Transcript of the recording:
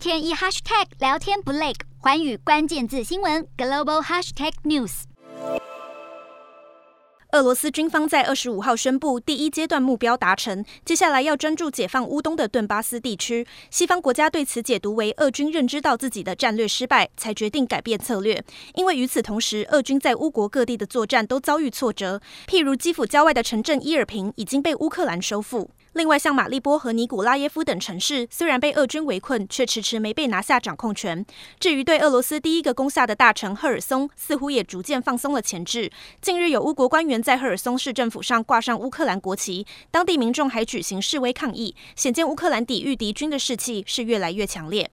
天一 hashtag 聊天不累，寰宇关键字新闻 global hashtag news。俄罗斯军方在二十五号宣布，第一阶段目标达成，接下来要专注解放乌东的顿巴斯地区。西方国家对此解读为，俄军认知到自己的战略失败，才决定改变策略。因为与此同时，俄军在乌国各地的作战都遭遇挫折，譬如基辅郊外的城镇伊尔平已经被乌克兰收复。另外，像马利波和尼古拉耶夫等城市，虽然被俄军围困，却迟迟没被拿下掌控权。至于对俄罗斯第一个攻下的大城赫尔松，似乎也逐渐放松了前制。近日，有乌国官员在赫尔松市政府上挂上乌克兰国旗，当地民众还举行示威抗议，显见乌克兰抵御敌军的士气是越来越强烈。